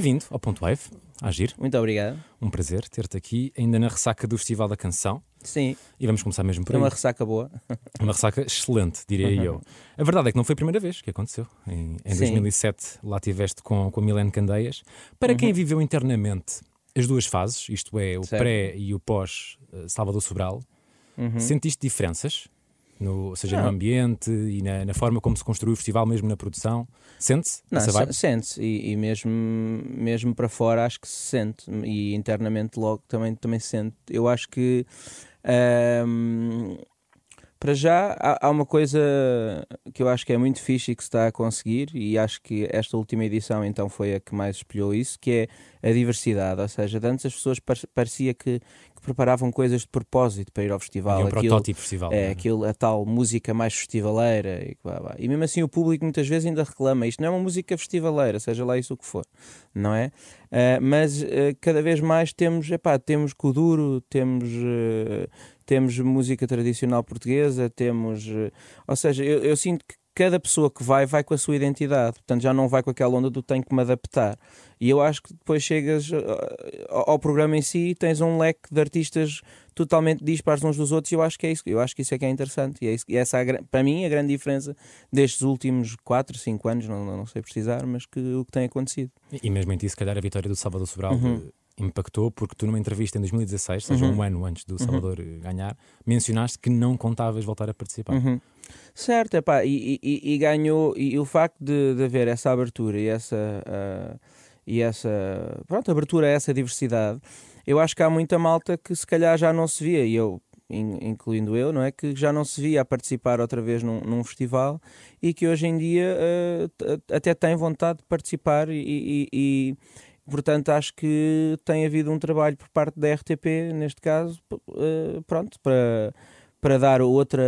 Bem-vindo ao Ponto Wave, a Agir. Muito obrigado. Um prazer ter-te aqui, ainda na ressaca do Festival da Canção. Sim. E vamos começar mesmo por É aí. uma ressaca boa. Uma ressaca excelente, diria eu. A verdade é que não foi a primeira vez que aconteceu. Em, em Sim. 2007 lá tiveste com, com a Milene Candeias. Para quem viveu internamente as duas fases, isto é, o Certo. pré e o pós eh, Salvador Sobral, sentiste diferenças? No, ou seja, no Não. ambiente e na, na forma como se construiu o festival, mesmo na produção? Sente-se Não, se- sente-se. E, e mesmo, mesmo para fora acho que se sente. E internamente logo também, também se sente. Eu acho que. ahm, para já há, há uma coisa que eu acho que é muito fixe e que se está a conseguir, e acho que esta última edição então foi a que mais espelhou isso, que é a diversidade. Ou seja, antes as pessoas par- parecia que, que preparavam coisas de propósito para ir ao festival. E um Aquilo- protótipo festival. É, não aquilo, a tal música mais festivaleira. E, blá, blá. e mesmo assim o público muitas vezes ainda reclama. Isto não é uma música festivaleira, seja lá isso o que for, não é? Ah, mas ah, cada vez mais temos, epá, temos Kuduro, temos, ah, temos música tradicional portuguesa, temos. ah, ou seja, eu, eu sinto que cada pessoa que vai, vai com a sua identidade. Portanto, já não vai com aquela onda do tenho que me adaptar. E eu acho que depois chegas ah, ao, ao programa em si e tens um leque de artistas totalmente dispares uns dos outros e eu acho que é isso, eu acho que isso é que é interessante e, é isso, e essa é a para mim a grande diferença destes últimos 4, 5 anos, não, não sei precisar, mas que o que tem acontecido. E mesmo em ti, se calhar, a vitória do Salvador Sobral Uhum. eh, impactou, porque tu, numa entrevista em 2016, ou seja, Uhum. um ano antes do Salvador eh, ganhar, mencionaste que não contavas voltar a participar. Uhum. Certo, epá, e, e, e ganhou, e, o facto de, de haver essa abertura e essa, ah, e essa pronto, abertura a essa diversidade, eu acho que há muita malta que se calhar já não se via, e eu, in- incluindo eu, não é? Que já não se via a participar outra vez num, num festival e que hoje em dia t- até tem vontade de participar e- e- e Portanto, acho que tem havido um trabalho por parte da RTP, neste caso, eh, pronto, para, para dar outra,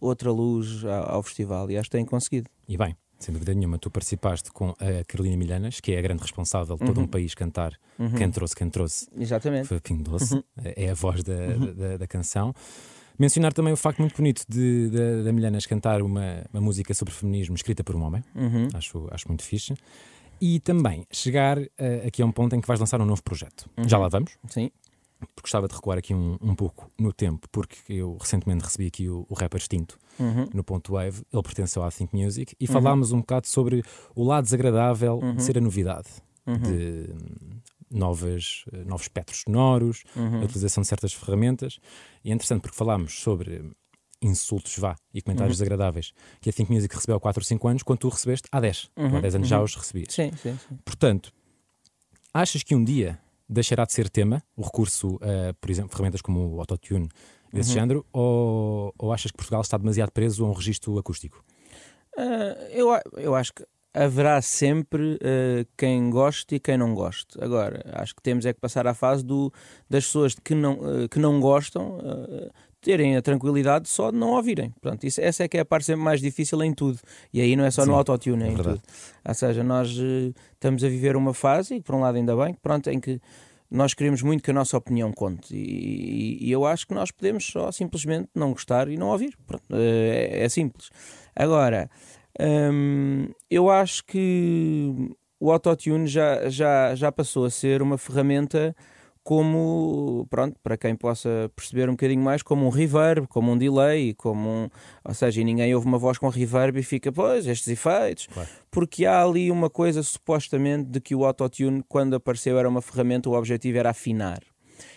outra luz ao, festival e acho que têm conseguido. E bem, sem dúvida nenhuma, tu participaste com a Carolina Milhanas, que é a grande responsável de todo Uhum. um país cantar Quem trouxe, quem trouxe Exatamente. foi Pingo Doce, Uhum. é a voz da, da, da canção. Mencionar também o facto muito bonito de, da- da Milhanas cantar uma, uma música sobre feminismo escrita por um homem, Uhum. acho, acho muito fixe. E também chegar eh, aqui a um ponto em que vais lançar um novo projeto. Uhum. Já lá vamos, Sim. porque gostava de recuar aqui um, um pouco no tempo, porque eu recentemente recebi aqui o, o rapper Extinto Uhum. no Ponto Wave, ele pertenceu à Think Music, e falámos um bocado sobre o lado desagradável Uhum. de ser a novidade, de hum, novas, eh, novos espectros sonoros, Uhum. a utilização de certas ferramentas. E é interessante porque falámos sobre insultos, vá, e Uhum. comentários desagradáveis que a Think Music recebeu há 4 ou 5 anos, quando tu recebeste há 10. Tu há Uhum, 10 anos já uhum. os recebias. Sim, sim, sim. Portanto, achas que um dia deixará de ser tema o recurso a, por exemplo, ferramentas como o autotune desse Uhum. género, ou, ou achas que Portugal está demasiado preso a um registro acústico? Ah, eu, eu acho que haverá sempre ah, quem goste e quem não goste. Agora, acho que temos é que passar à fase do, das pessoas que não, ah, que não gostam ah, terem a tranquilidade só de não ouvirem. Portanto, isso, essa é que é a parte sempre mais difícil em tudo. E aí não é só Sim, no autotune, é é em verdade. tudo. Ou seja, nós eh, estamos a viver uma fase, e por um lado ainda bem, pronto, em que nós queremos muito que a nossa opinião conte. E, e- e eu acho que nós podemos só simplesmente não gostar e não ouvir. Pronto, eh, é, é simples. Agora, hum, eu acho que o autotune já, já, já passou a ser uma ferramenta como, pronto, para quem possa perceber um bocadinho mais, como um reverb, como um delay, como um, ou seja, e ninguém ouve uma voz com reverb e fica, pois, estes efeitos, Claro. porque há ali uma coisa supostamente de que o autotune, quando apareceu, era uma ferramenta, o objetivo era afinar.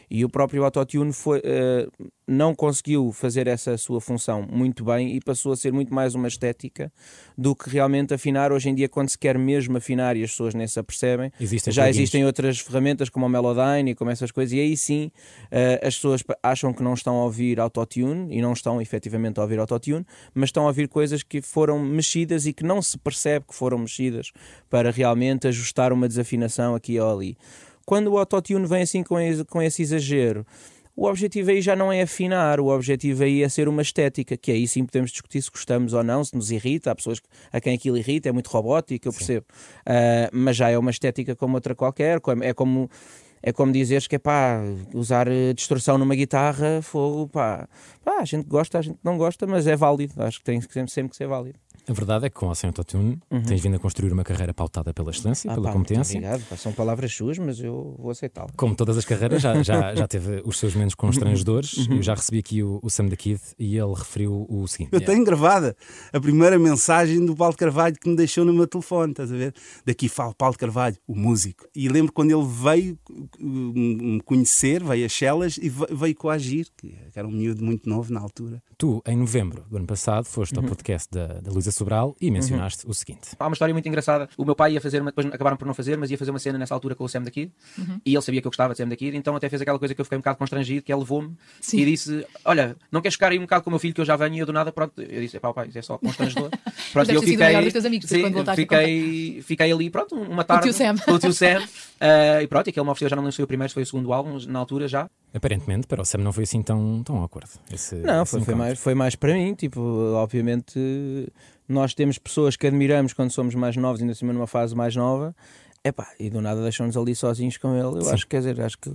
E o próprio autotune foi, eh, não conseguiu fazer essa sua função muito bem e passou a ser muito mais uma estética do que realmente afinar. Hoje em dia, quando se quer mesmo afinar e as pessoas nem se apercebem, Existem já plugins. existem outras ferramentas como o Melodyne e como essas coisas, e aí sim eh, as pessoas acham que não estão a ouvir autotune e não estão efetivamente a ouvir autotune, mas estão a ouvir coisas que foram mexidas e que não se percebe que foram mexidas para realmente ajustar uma desafinação aqui ou ali. Quando o autotune vem assim com esse, com esse exagero, o objetivo aí já não é afinar, o objetivo aí é ser uma estética, que aí sim podemos discutir se gostamos ou não, se nos irrita, há pessoas a quem aquilo irrita, é muito robótico, eu percebo, Ah, mas já é uma estética como outra qualquer, é como é como dizeres que é pá, usar eh, distorção numa guitarra, fogo, pá, pá, a gente gosta, a gente não gosta, mas é válido, acho que tem sempre que ser válido. A verdade é que com a Sem Autotune uhum. tens vindo a construir uma carreira pautada pela excelência, ah, pela pá, competência. Obrigado, são palavras suas, mas eu vou aceitá-las. Como todas as carreiras, já, já, já teve os seus momentos constrangedores. Uhum. Eu já recebi aqui o, o Sam da Kid e ele referiu o seguinte: Eu tenho gravada a primeira mensagem do Paulo Carvalho que me deixou no meu telefone, estás a ver? Daqui fala Paulo Carvalho, o músico. E lembro quando ele veio me conhecer, veio a Chelas e veio coagir, que era um miúdo muito novo na altura. Tu, em novembro do ano passado, foste ao uhum. podcast da, da Luísa Sobral e mencionaste uhum. o seguinte. Há uma história muito engraçada. O meu pai ia fazer, uma, depois acabaram por não fazer, mas ia fazer uma cena nessa altura com o Sam da Kid uhum. e ele sabia que eu gostava de Sam da Kid, então até fez aquela coisa que eu fiquei um bocado constrangido, que ele levou-me e disse: Olha, não queres ficar aí um bocado com o meu filho que eu já venho e eu do nada, pronto. Eu disse: Pá, pai, isso é só constrangedor. pronto, eu fiquei. Amigos, sim, fiquei, fiquei ali, pronto, uma tarde. Com o tio Sam. O tio Sam. Uh, e pronto, e aquele me ofereceu, já não lembro se foi o primeiro, se foi o segundo álbum, na altura já. Aparentemente, para o Sam não foi assim tão, tão awkward. Esse, não, esse foi, foi, mais, foi mais para mim. Tipo, obviamente, nós temos pessoas que admiramos quando somos mais novos, ainda assim numa fase mais nova. Epá, e do nada deixam-nos ali sozinhos com ele. Eu Sim. acho, quer dizer, acho que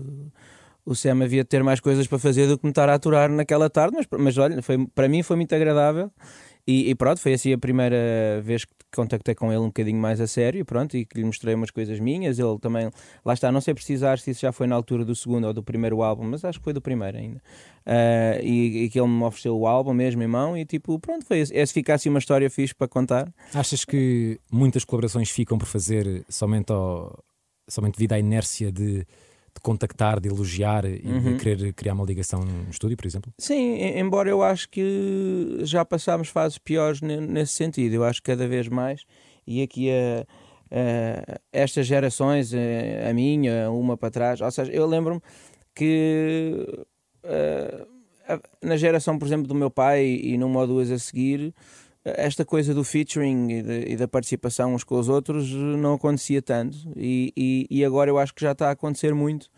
o Sam havia de ter mais coisas para fazer do que me estar a aturar naquela tarde, mas, mas olha, foi, para mim foi muito agradável e, e, pronto, foi assim a primeira vez que contactei com ele um bocadinho mais a sério, pronto, e que lhe mostrei umas coisas minhas. Ele também, lá está, não sei precisar se isso já foi na altura do segundo ou do primeiro álbum, mas acho que foi do primeiro ainda. Uh, e, e, que ele me ofereceu o álbum mesmo em mão, e tipo, pronto, foi é se ficasse uma história fixe para contar. Achas que muitas colaborações ficam por fazer somente, ao, somente devido à inércia de de contactar, de elogiar e uhum. de querer criar uma ligação no estúdio, por exemplo? Sim, embora eu acho que já passámos fases piores nesse sentido. Eu acho que cada vez mais, e aqui a, a estas gerações, a, a, minha, uma para trás, ou seja, eu lembro-me que a, na geração, por exemplo, do meu pai e numa ou duas a seguir esta coisa do featuring e, de, e, da participação uns com os outros não acontecia tanto e, e, e agora eu acho que já está a acontecer muito.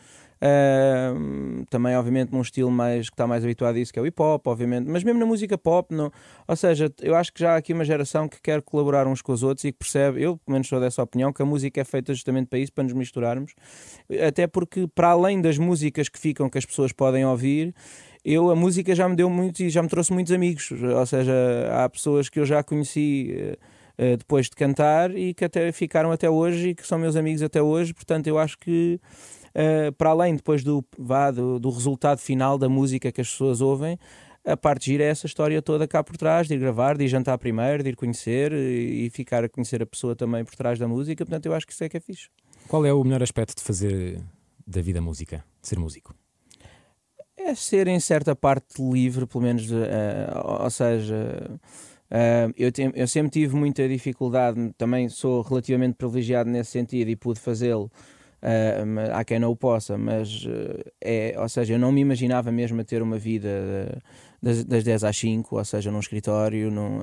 Uh, também, obviamente, num estilo mais que está mais habituado a isso, que é o hip hop, obviamente, mas mesmo na música pop, não, ou seja, eu acho que já há aqui uma geração que quer colaborar uns com os outros e que percebe, eu pelo menos sou dessa opinião, que a música é feita justamente para isso, para nos misturarmos, até porque, para além das músicas que ficam que as pessoas podem ouvir eu a música já me deu muito e já me trouxe muitos amigos, ou seja, há pessoas que eu já conheci uh, depois de cantar e que até ficaram até hoje e que são meus amigos até hoje, portanto eu acho que uh, para além depois do, vá, do, do, resultado final da música que as pessoas ouvem, a parte gira é essa história toda cá por trás, de ir gravar, de ir jantar primeiro, de ir conhecer e, e ficar a conhecer a pessoa também por trás da música, portanto eu acho que isso é que é fixe. Qual é o melhor aspecto de fazer da vida música, de ser músico? É ser em certa parte livre, pelo menos, uh, ou seja, uh, eu, te, eu sempre tive muita dificuldade, também sou relativamente privilegiado nesse sentido e pude fazê-lo. Uh, há quem não o possa, mas é, ou seja, eu não me imaginava mesmo a ter uma vida das, das 10 às 5, ou seja, num escritório. Num,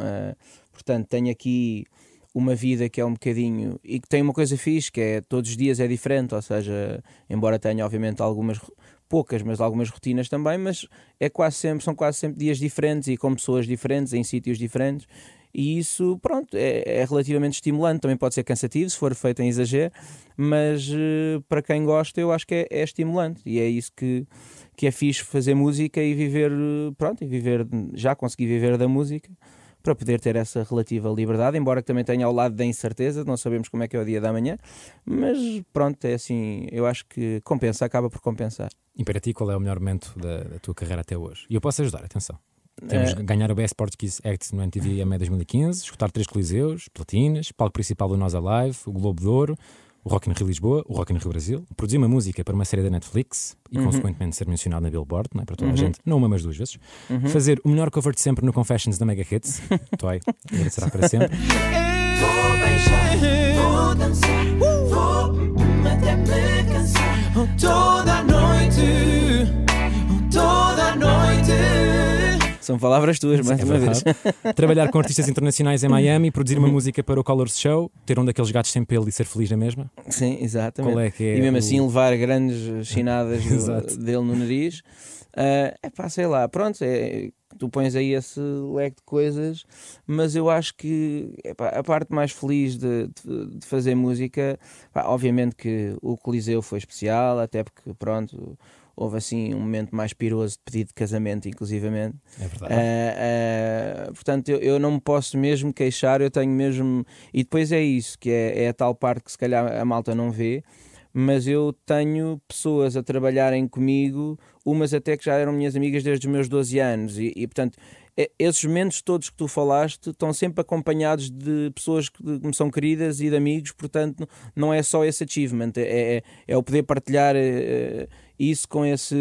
portanto, tenho aqui uma vida que é um bocadinho e que tem uma coisa fixe, que é todos os dias é diferente, ou seja, embora tenha obviamente algumas poucas, mas algumas rotinas também, mas é quase sempre, são quase sempre dias diferentes e com pessoas diferentes, em sítios diferentes. E isso, pronto, é, é relativamente estimulante. Também pode ser cansativo se for feito em exagero, mas uh, para quem gosta, eu acho que é, é, estimulante. E é isso que, que é fixe fazer música e viver, pronto, e viver, já consegui viver da música para poder ter essa relativa liberdade, embora que também tenha ao lado da incerteza, não sabemos como é que é o dia da manhã, mas pronto, é assim, eu acho que compensa, acaba por compensar. E para ti, qual é o melhor momento da, da tua carreira até hoje? E eu posso ajudar, atenção. Temos é... ganhar o Best Portuguese Act no MTV em 2015, escutar três coliseus, platinas, palco principal do Nós Alive, o Globo de Ouro, o Rock in Rio Lisboa, o Rock in Rio Brasil, produzir uma música para uma série da Netflix e, uhum. consequentemente, ser mencionado na Billboard, não é? para toda uhum. a gente, não uma, mas duas vezes. Uhum. Fazer o melhor cover de sempre no Confessions da Mega Hits, Toy, será para sempre. Vou beijar, vou dançar, vou até me cansar São palavras tuas, mais é uma vez. Trabalhar com artistas internacionais em Miami, produzir uma uhum. música para o Colors Show, ter um daqueles gatos sem pelo e ser feliz na mesma. Sim, exatamente. Qual é que é e mesmo o... assim levar grandes chinadas dele no nariz. Uh, é pá, sei lá, pronto, é, tu pões aí esse leque de coisas, mas eu acho que epá, a parte mais feliz de, de, de fazer música, epá, obviamente que o Coliseu foi especial, até porque, pronto, houve assim um momento mais piroso de pedido de casamento, inclusivamente. É verdade. Uh, uh, portanto, eu, eu não me posso mesmo queixar, eu tenho mesmo. E depois é isso, que é, é a tal parte que se calhar a malta não vê, mas eu tenho pessoas a trabalharem comigo, umas até que já eram minhas amigas desde os meus 12 anos, e, e portanto esses momentos todos que tu falaste estão sempre acompanhados de pessoas que me são queridas e de amigos, portanto, não é só esse achievement, é, é, é o poder partilhar é, isso com, esse,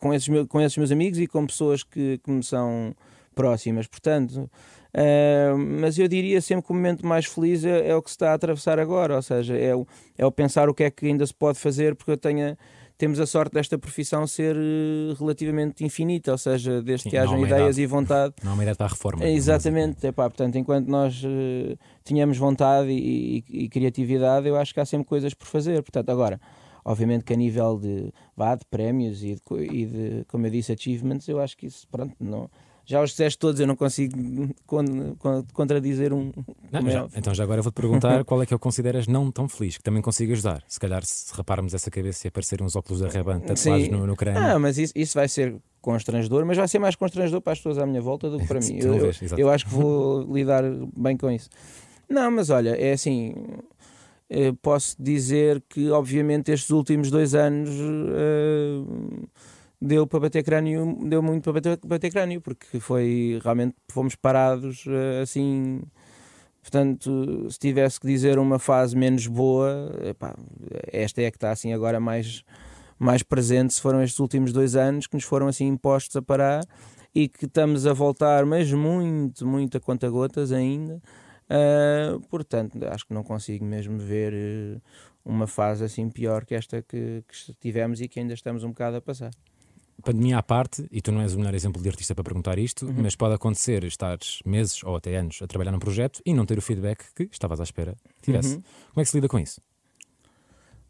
com, esses meus, com esses meus amigos e com pessoas que, que me são próximas. Portanto, uh, mas eu diria sempre que o momento mais feliz é, é, o que se está a atravessar agora, ou seja, é o, é o pensar o que é que ainda se pode fazer, porque eu tenho temos a sorte desta profissão ser uh, relativamente infinita, ou seja, desde Sim, que hajam ideias idade. e vontade. Não há uma ideia para a reforma. É, exatamente, epá, portanto, enquanto nós uh, tínhamos vontade e, e, e, criatividade, eu acho que há sempre coisas por fazer. Portanto, agora, obviamente que a nível de, vá, de prémios e de, e de, como eu disse, achievements, eu acho que isso, pronto, não já os disseste todos, eu não consigo contradizer um. Não, já, então já agora vou-te perguntar qual é que eu consideras não tão feliz, que também consigo ajudar. Se calhar se repararmos essa cabeça e aparecerem uns óculos da Reban tatuados no, no crânio. Ah, mas isso, isso vai ser constrangedor, mas vai ser mais constrangedor para as pessoas à minha volta do que para mim. eu, eu, eu acho que vou lidar bem com isso. Não, mas olha, é assim. Eh, posso dizer que, obviamente, estes últimos dois anos. Uh, deu para bater crânio, deu muito para bater, bater crânio, porque foi realmente fomos parados eh, assim. Portanto, se tivesse que dizer uma fase menos boa, epá, esta é que está assim agora mais, mais presente. Se foram estes últimos dois anos que nos foram assim impostos a parar e que estamos a voltar, mas muito, muito a conta-gotas ainda. Uh, portanto, acho que não consigo mesmo ver uh, uma fase assim pior que esta que, que tivemos e que ainda estamos um bocado a passar pandemia à parte, e tu não és o melhor exemplo de artista para perguntar isto, uhum. mas pode acontecer estares meses ou até anos a trabalhar num projeto e não ter o feedback que estavas à espera tivesse. Uhum. Como é que se lida com isso?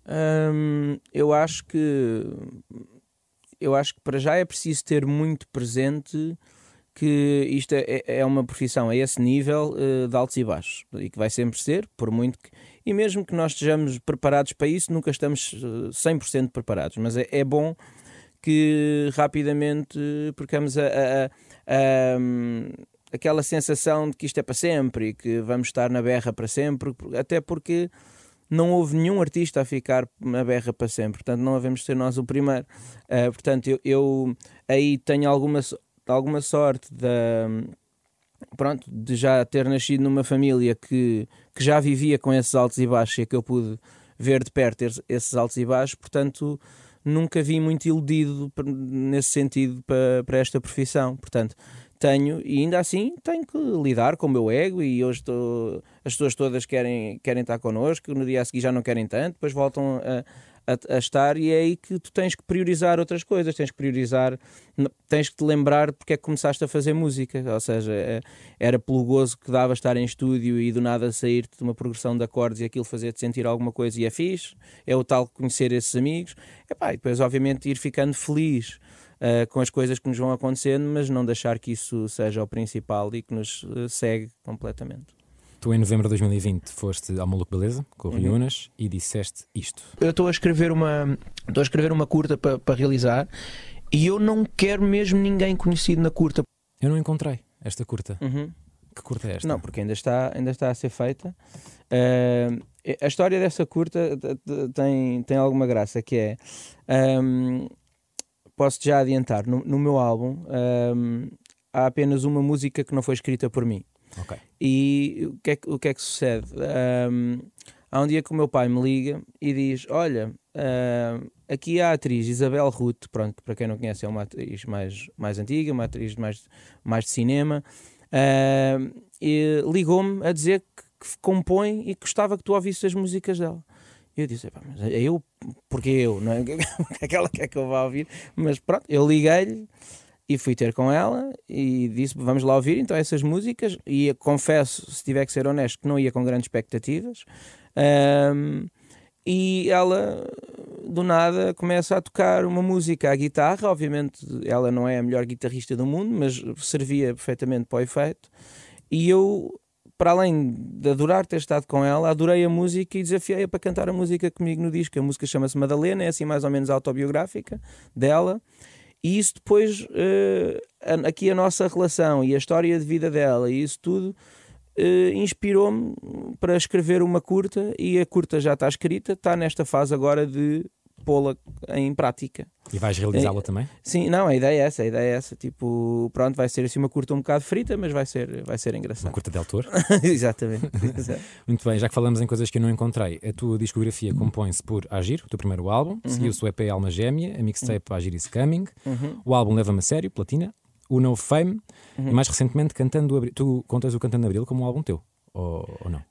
Hum, eu acho que eu acho que para já é preciso ter muito presente que isto é, é uma profissão a esse nível uh, de altos e baixos e que vai sempre ser, por muito que. E mesmo que nós estejamos preparados para isso, nunca estamos 100% preparados, mas é, é bom que rapidamente percamos a, a, a, aquela sensação de que isto é para sempre e que vamos estar na berra para sempre, até porque não houve nenhum artista a ficar na berra para sempre, portanto não havemos ser nós o primeiro. Uh, portanto, eu, eu, aí tenho alguma, alguma sorte da, pronto, de já ter nascido numa família que, que já vivia com esses altos e baixos e que eu pude ver de perto esses altos e baixos, portanto nunca vi muito iludido nesse sentido para, para esta profissão. Portanto, tenho, e ainda assim tenho que lidar com o meu ego e hoje estou, as pessoas todas querem, querem estar connosco, no dia a seguir já não querem tanto, depois voltam a, a, a, estar e é aí que tu tens que priorizar outras coisas, tens que priorizar, tens que te lembrar porque é que começaste a fazer música, ou seja, é, era pelo gozo que dava estar em estúdio e do nada sair-te de uma progressão de acordes e aquilo fazer-te sentir alguma coisa e é fixe, é o tal conhecer esses amigos, Epá, e depois obviamente ir ficando feliz uh, com as coisas que nos vão acontecendo, mas não deixar que isso seja o principal e que nos uh, segue completamente. Tu, em novembro de 2020, foste ao Maluco Beleza, com o uhum. Unas, e disseste isto. Eu estou a escrever uma, estou a escrever uma curta para pa realizar e eu não quero mesmo ninguém conhecido na curta. Eu não encontrei esta curta. Uhum. Que curta é esta? Não, porque ainda está, ainda está a ser feita. Uh, a história dessa curta tem, tem alguma graça, que é... Um, posso já adiantar, no, no meu álbum um, há apenas uma música que não foi escrita por mim. Okay. E o que, é, o que é que sucede? Um, há um dia que o meu pai me liga e diz: Olha, uh, aqui a atriz Isabel Ruth, pronto, para quem não conhece, é uma atriz mais, mais antiga, uma atriz mais, mais de cinema, uh, e ligou-me a dizer que, que, compõe e gostava que tu ouvisses as músicas dela. Eu disse: mas é eu, porque eu, não é? Aquela que é que eu vou ouvir, mas pronto, eu liguei-lhe. E fui ter com ela e disse: Vamos lá ouvir então essas músicas. E confesso, se tiver que ser honesto, que não ia com grandes expectativas. Um, e ela, do nada, começa a tocar uma música à guitarra. Obviamente, ela não é a melhor guitarrista do mundo, mas servia perfeitamente para o efeito. E eu para além de adorar ter estado com ela, adorei a música e desafiei-a para cantar a música comigo no disco. A música chama-se Madalena, é assim mais ou menos autobiográfica dela. E isso depois, uh, aqui a nossa relação e a história de vida dela e isso tudo, uh, inspirou-me para escrever uma curta e a curta já está escrita, está nesta fase agora de pô-la em prática. E vais realizá-la é, também? Sim, não, a ideia é essa, a ideia é essa. Tipo, pronto, vai ser assim uma curta um bocado frita, mas vai ser, vai ser engraçado. Uma curta de autor? Exatamente. Muito bem, já que falamos em coisas que eu não encontrei, a tua discografia compõe-se por Agir, o teu primeiro álbum, uhum. seguiu-se o EP Alma Gêmea, a mixtape uhum. Agir is Coming, uhum. o álbum Leva-me a Sério, Platina, o No Fame uhum. e mais recentemente Cantando Abril. Tu contas o Cantando Abril como um álbum teu, ou, ou não?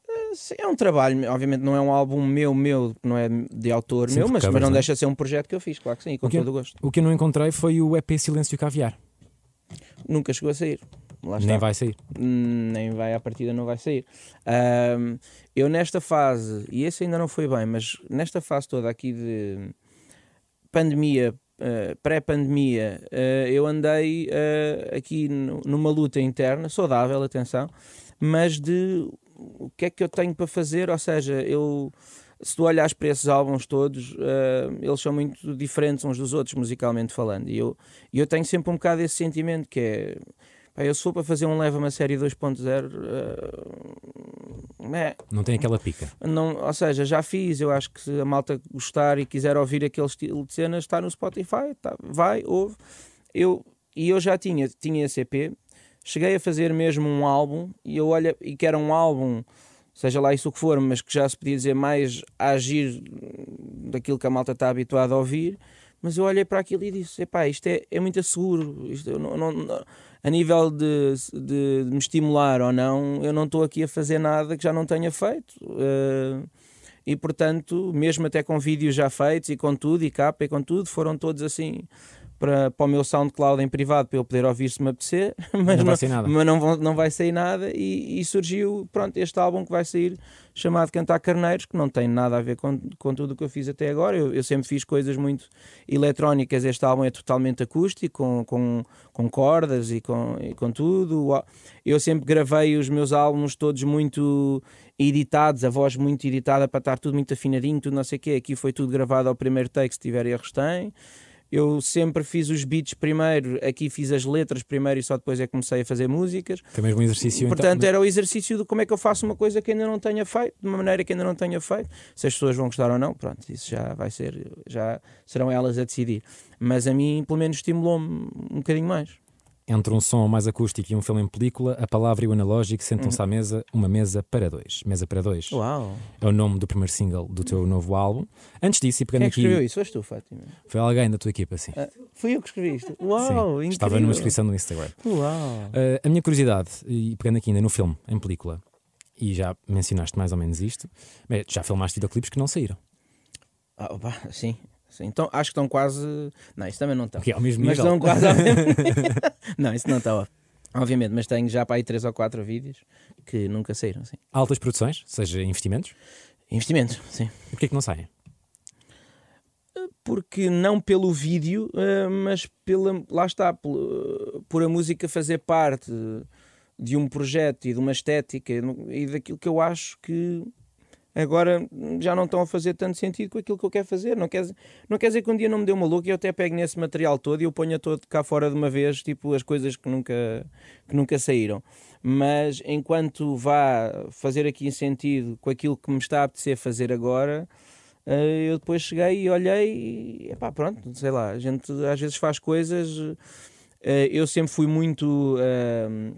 É um trabalho, obviamente não é um álbum meu, meu, não é de autor sim, meu, mas, mas não, não é? deixa de ser um projeto que eu fiz, claro que sim, com o todo o gosto. O que eu não encontrei foi o EP Silêncio Caviar. Nunca chegou a sair. Nem vai sair. Nem vai, à partida não vai sair. Um, eu nesta fase, e esse ainda não foi bem, mas nesta fase toda aqui de pandemia, Uh, pré-pandemia, uh, eu andei uh, aqui numa luta interna, saudável, atenção, mas de o que é que eu tenho para fazer? Ou seja, eu se tu olhas para esses álbuns todos, uh, eles são muito diferentes uns dos outros, musicalmente falando. E eu, eu tenho sempre um bocado esse sentimento que é. Pá, eu sou para fazer um Leva-me a série 2.0. Uh, é, não tem aquela pica. Não, ou seja, já fiz. Eu acho que se a malta gostar e quiser ouvir aquele estilo de cenas, está no Spotify, tá, vai, ouve. Eu, e eu já tinha, tinha esse EP, cheguei a fazer mesmo um álbum e eu olho e que era um álbum seja lá isso o que for, mas que já se podia dizer mais a agir daquilo que a malta está habituada a ouvir. Mas eu olhei para aquilo e disse: epá, isto é, é muito seguro. Isto, não, não, a nível de, de, de, me estimular ou não, eu não estou aqui a fazer nada que já não tenha feito. Uh, e portanto, mesmo até com vídeos já feitos e com tudo, e capa e com tudo, foram todos assim para, para o meu SoundCloud em privado para eu poder ouvir se me apetecer, mas não vai sair nada, mas não, não vai sair nada e, e, surgiu pronto, este álbum que vai sair chamado Cantar Carneiros, que não tem nada a ver com, com tudo o que eu fiz até agora. Eu, eu sempre fiz coisas muito eletrónicas, este álbum é totalmente acústico, com, com, com cordas e com, e com tudo. Eu sempre gravei os meus álbuns todos muito editados, a voz muito editada para estar tudo muito afinadinho, tudo não sei o quê. Aqui foi tudo gravado ao primeiro take, se tiver erros tem eu sempre fiz os beats primeiro, aqui fiz as letras primeiro e só depois é que comecei a fazer músicas. Foi mesmo um exercício. Portanto, então... era o exercício de como é que eu faço uma coisa que ainda não tenha feito, de uma maneira que ainda não tenha feito. Se as pessoas vão gostar ou não, pronto, isso já vai ser, já serão elas a decidir. Mas a mim, pelo menos, estimulou-me um bocadinho mais. Entre um som mais acústico e um filme em película, a palavra e o analógico sentam-se uhum. à mesa, uma mesa para dois. Mesa para dois. Uau. É o nome do primeiro single do teu novo álbum. Antes disso, e pegando Quem é que aqui. escreveu isso? Foste tu, Fátima? Foi alguém da tua equipa, sim. Uh, fui eu que escrevi isto. Uau, sim, Estava numa inscrição no Instagram. Uau. Uh, a minha curiosidade, e pegando aqui ainda no filme, em película, e já mencionaste mais ou menos isto, já filmaste videoclipes que não saíram. Ah, opa, sim, Sim, então acho que estão quase. Não, isso também não está. Que é ao mesmo mas nível. estão quase ao mesmo Não, isso não está. Obviamente, mas tenho já para aí 3 ou 4 vídeos que nunca saíram. Sim. Altas produções, seja investimentos? Investimentos, sim. E porquê que não saem? Porque não pelo vídeo, eh, mas pela, lá está, por a música fazer parte de um projeto e de uma estética e daquilo que eu acho que agora já não estão a fazer tanto sentido com aquilo que eu quero fazer. Não quer, não quer dizer que um dia não me dê uma louca e eu até pego nesse material todo e eu ponha todo cá fora de uma vez, tipo as coisas que nunca, que nunca saíram. Mas enquanto vá fazer aqui sentido com aquilo que me está a apetecer fazer agora, eh, eu depois cheguei e olhei e pá, pronto, sei lá, a gente às vezes faz coisas. Eh, eu sempre fui muito. Eh,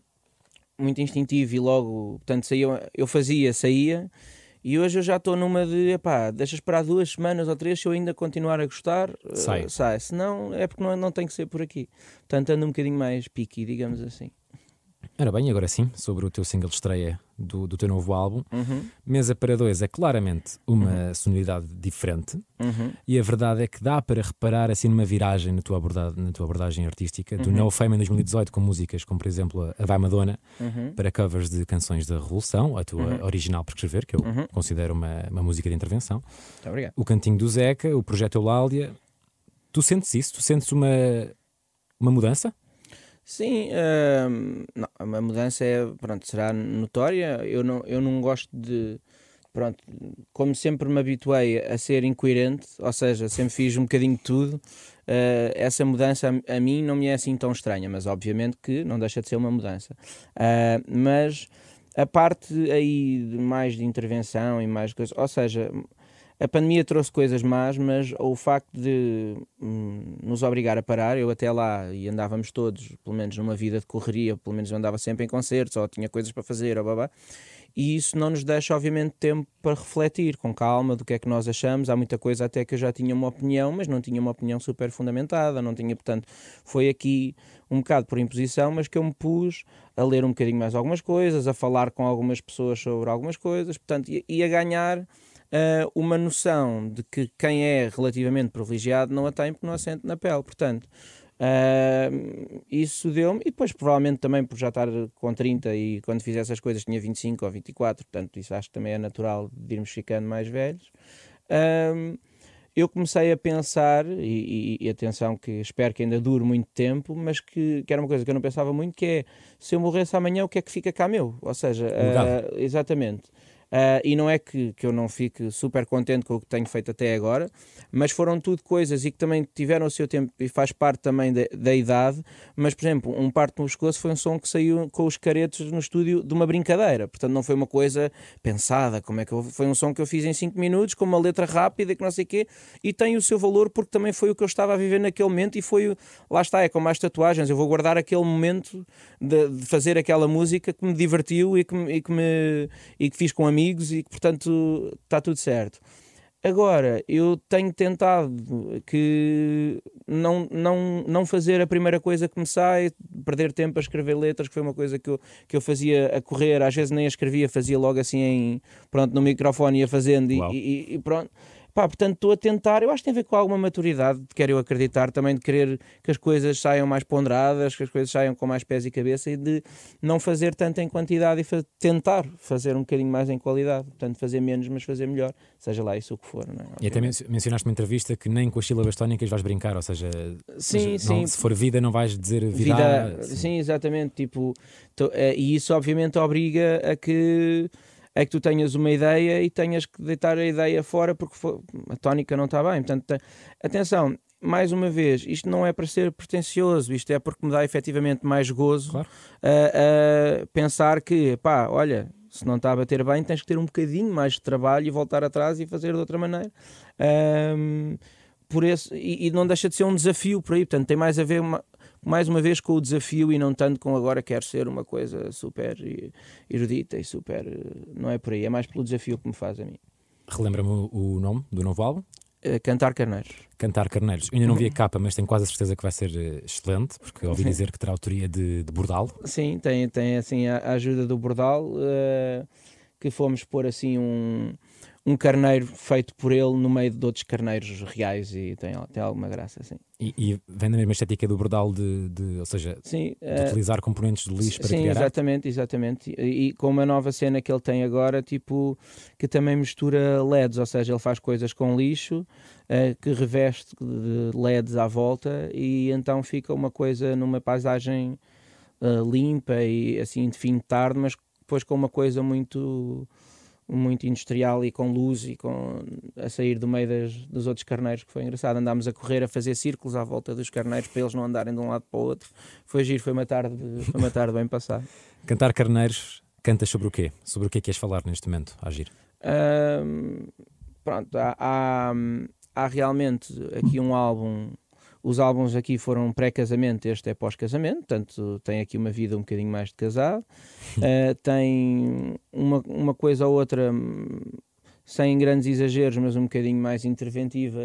muito instintivo e logo, portanto, saía, eu fazia, saía, e hoje eu já estou numa de, epá, deixa esperar duas semanas ou três, se eu ainda continuar a gostar, eh, sai. Uh, sai. Se não, é porque não, não tem que ser por aqui. Portanto, ando um bocadinho mais pique, digamos assim. Ora bem, agora sim, sobre o teu single de estreia do, do teu novo álbum. Uhum. Mesa para dois é claramente uma uhum. sonoridade diferente uhum. e a verdade é que dá para reparar assim numa viragem na tua abordagem, na tua abordagem artística do uhum. No Fame em 2018 com músicas como por exemplo a Vai Madonna uhum. para covers de canções da Revolução, a tua uhum. original por escrever, que eu considero uma, uma música de intervenção. Muito obrigado. O Cantinho do Zeca, o Projeto Eulália. Tu sentes isso? Tu sentes uma, uma mudança? Sim, uh, não, a mudança é, pronto, será notória. Eu não, eu não gosto de. Pronto, como sempre me habituei a ser incoerente, ou seja, sempre fiz um bocadinho de tudo, uh, essa mudança a, a, mim não me é assim tão estranha, mas obviamente que não deixa de ser uma mudança. Uh, mas a parte aí de mais de intervenção e mais coisas, ou seja, a pandemia trouxe coisas más, mas o facto de hum, nos obrigar a parar, eu até lá e andávamos todos, pelo menos numa vida de correria, pelo menos eu andava sempre em concertos ou tinha coisas para fazer, ou babá, e isso não nos deixa, obviamente, tempo para refletir com calma do que é que nós achamos. Há muita coisa até que eu já tinha uma opinião, mas não tinha uma opinião super fundamentada, não tinha, portanto, foi aqui um bocado por imposição, mas que eu me pus a ler um bocadinho mais algumas coisas, a falar com algumas pessoas sobre algumas coisas, portanto, e, e a ganhar uh, uma noção de que quem é relativamente privilegiado não a tem porque não a sente na pele. Portanto, uh, isso deu-me, e depois provavelmente também por já estar com 30 e quando fiz essas coisas tinha 25 ou 24, portanto, isso acho que também é natural de irmos ficando mais velhos. Uh, eu comecei a pensar, e, e, e, atenção que espero que ainda dure muito tempo, mas que, que, era uma coisa que eu não pensava muito, que é, se eu morresse amanhã, o que é que fica cá meu? Ou seja, uh, exatamente. Uh, e não é que, que eu não fique super contente com o que tenho feito até agora, mas foram tudo coisas e que também tiveram o seu tempo e faz parte também de, da idade. Mas, por exemplo, um parte no pescoço foi um som que saiu com os caretos no estúdio de uma brincadeira, portanto, não foi uma coisa pensada. Como é que eu, foi um som que eu fiz em 5 minutos, com uma letra rápida, que não sei o quê, e tem o seu valor porque também foi o que eu estava a viver naquele momento. E foi, lá está, é como as tatuagens, eu vou guardar aquele momento de, de fazer aquela música que me divertiu e que, e que, me, e que fiz com amigos amigos e que, portanto, está tudo certo. Agora, eu tenho tentado que não, não, não fazer a primeira coisa que me sai, perder tempo a escrever letras, que foi uma coisa que eu, que eu fazia a correr, às vezes nem a escrevia, fazia logo assim em, pronto, no microfone ia fazendo e, e, e, pronto. Pá, portanto, estou a tentar, eu acho que tem a ver com alguma maturidade, quero eu acreditar também, de querer que as coisas saiam mais ponderadas, que as coisas saiam com mais pés e cabeça e de não fazer tanto em quantidade e fa tentar fazer um bocadinho mais em qualidade. Portanto, fazer menos, mas fazer melhor, seja lá isso o que for. É? E até mencionaste uma entrevista que nem com as sílabas tónicas vais brincar, ou seja, sim, sim. Não, se for vida, não vais dizer vida. vida sim, exatamente. Tipo, to, é, e isso, obviamente, obriga a que é que tu tenhas uma ideia e tenhas que deitar a ideia fora porque a tónica não está bem. Portanto, atenção, mais uma vez, isto não é para ser pretencioso, isto é porque me dá efetivamente mais gozo claro. a, a, pensar que, pá, olha, se não está a bater bem, tens que ter um bocadinho mais de trabalho e voltar atrás e fazer de outra maneira. Um, por esse, e, e, não deixa de ser um desafio por aí, portanto, tem mais a ver uma, mais uma vez com o desafio e não tanto com agora quero ser uma coisa super erudita e super. Não é por aí, é mais pelo desafio que me faz a mim. Relembra-me o nome do novo álbum? Uh, Cantar Carneiros. Cantar Carneiros. Eu ainda não vi a capa, mas tenho quase a certeza que vai ser eh, excelente, porque ouvi dizer que terá autoria de, de Bordal. Sim, tem, tem assim a, ajuda do Bordal, uh, que fomos pôr assim um um carneiro feito por ele no meio de outros carneiros reais e tem, tem alguma graça, assim. E, e vem da mesma estética do Bordal de, de ou seja, sim, de uh, utilizar componentes de lixo para sim, criar exatamente, exatamente. E, e, com uma nova cena que ele tem agora, tipo, que também mistura LEDs, ou seja, ele faz coisas com lixo uh, que reveste de LEDs à volta e então fica uma coisa numa paisagem uh, limpa e assim de fim de tarde, mas depois com uma coisa muito muito industrial e com luz e com a sair do meio das, dos outros carneiros, que foi engraçado. Andámos a correr, a fazer círculos à volta dos carneiros para eles não andarem de um lado para o outro. Foi giro, foi uma tarde, foi uma tarde bem passada. Cantar carneiros, cantas sobre o quê? Sobre o que é que queres falar neste momento, Agir? Um, pronto, há, há, há realmente aqui um álbum os álbuns aqui foram pré-casamento, este é pós-casamento, portanto tem aqui uma vida um bocadinho mais de casado. Uh, tem uma, uma coisa ou outra sem grandes exageros, mas um bocadinho mais interventiva,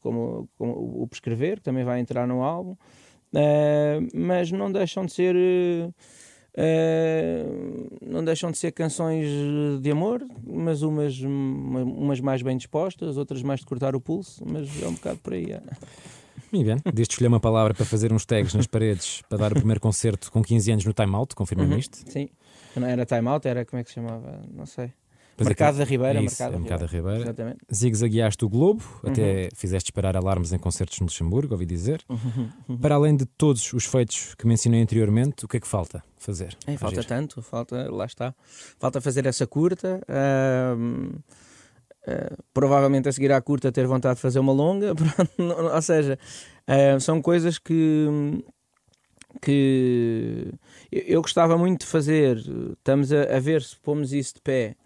como, como o prescrever, que também vai entrar no álbum. Uh, mas não deixam de ser. Uh, não deixam de ser canções de amor, mas umas, umas mais bem dispostas, outras mais de cortar o pulso, mas é um bocado por aí. É. Muito bem, desde escolher uma palavra para fazer uns tags nas paredes para dar o primeiro concerto com 15 anos no Time Out, confirma-me uhum, isto? Sim, não era Time Out, era como é que se chamava? Não sei. Pois mercado é, da Ribeira. É isso, mercado, é mercado da Ribeira. Exatamente. Zigue-zagueaste o Globo, até uhum. fizeste disparar alarmes em concertos no Luxemburgo, ouvi dizer. Uhum, uhum. Para além de todos os feitos que mencionei anteriormente, o que é que falta fazer? É, falta tanto, falta, lá está. Falta fazer essa curta. Uh, uh, provavelmente a seguir à curta ter vontade de fazer uma longa. Ou seja, uh, são coisas que que eu gostava muito de fazer, estamos a, a ver se pomos isso de pé,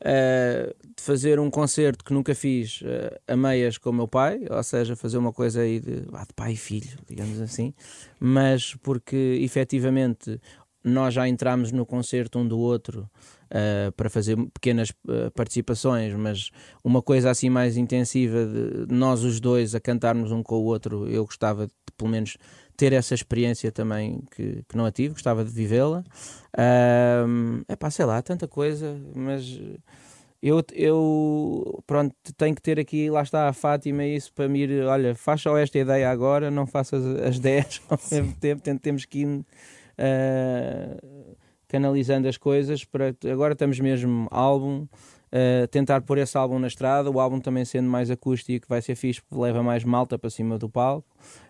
uh, de fazer um concerto que nunca fiz a meias com o meu pai, ou seja, fazer uma coisa aí de, ah, de pai e filho, digamos assim, mas porque efetivamente nós já entramos no concerto um do outro uh, para fazer pequenas uh, participações, mas uma coisa assim mais intensiva de nós os dois a cantarmos um com o outro, eu gostava de pelo menos ter essa experiência também que, que não a tive, gostava de vivê-la. É uh, pá, sei lá, tanta coisa, mas eu, eu pronto, tenho que ter aqui, lá está a Fátima, isso para mim, olha, faz só esta ideia agora, não faças as 10 ao mesmo tempo, temos que ir uh, canalizando as coisas para agora estamos mesmo álbum. Uh, tentar pôr esse álbum na estrada, o álbum também sendo mais acústico vai ser fixe porque leva mais malta para cima do palco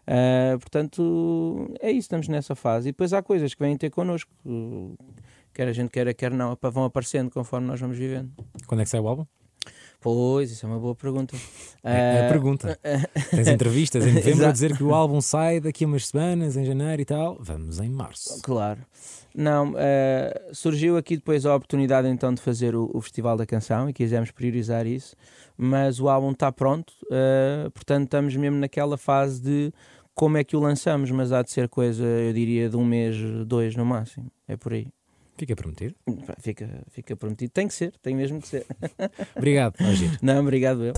Uh, portanto, é isso, estamos nessa fase. E depois há coisas que vêm ter connosco, quer a gente queira, quer não, vão aparecendo conforme nós vamos vivendo. Quando é que sai o álbum? Pois, isso é uma boa pergunta. É, é a pergunta. Tens entrevistas em novembro a dizer que o álbum sai daqui a umas semanas, em janeiro e tal. Vamos em março. Claro. Não, uh, surgiu aqui depois a oportunidade então de fazer o, o, Festival da Canção e quisemos priorizar isso, mas o álbum está pronto, uh, portanto estamos mesmo naquela fase de como é que o lançamos, mas há de ser coisa, eu diria, de um mês, dois no máximo. É por aí. Fica prometido? Fica, fica prometido. Tem que ser, tem mesmo que ser. Obrigado. Não, obrigado eu.